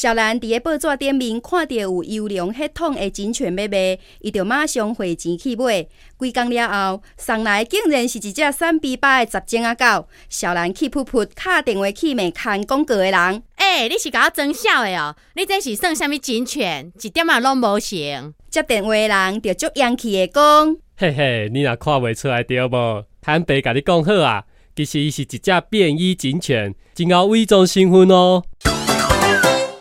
小兰伫个报纸顶面看到有优良血统诶警犬要卖，伊就马上汇钱去买。几工了后，送来竟然是一只三比八诶杂种阿狗。小兰气噗噗，敲电话去问看广告诶人：“诶，你是甲我装笑诶哦？你这是算什么警犬？一点仔拢无成。”接电话的人就足洋气诶讲：“嘿嘿，你若看袂出来对无？坦白甲你讲好啊，其实伊是一只便衣警犬，真够伪装身份哦。”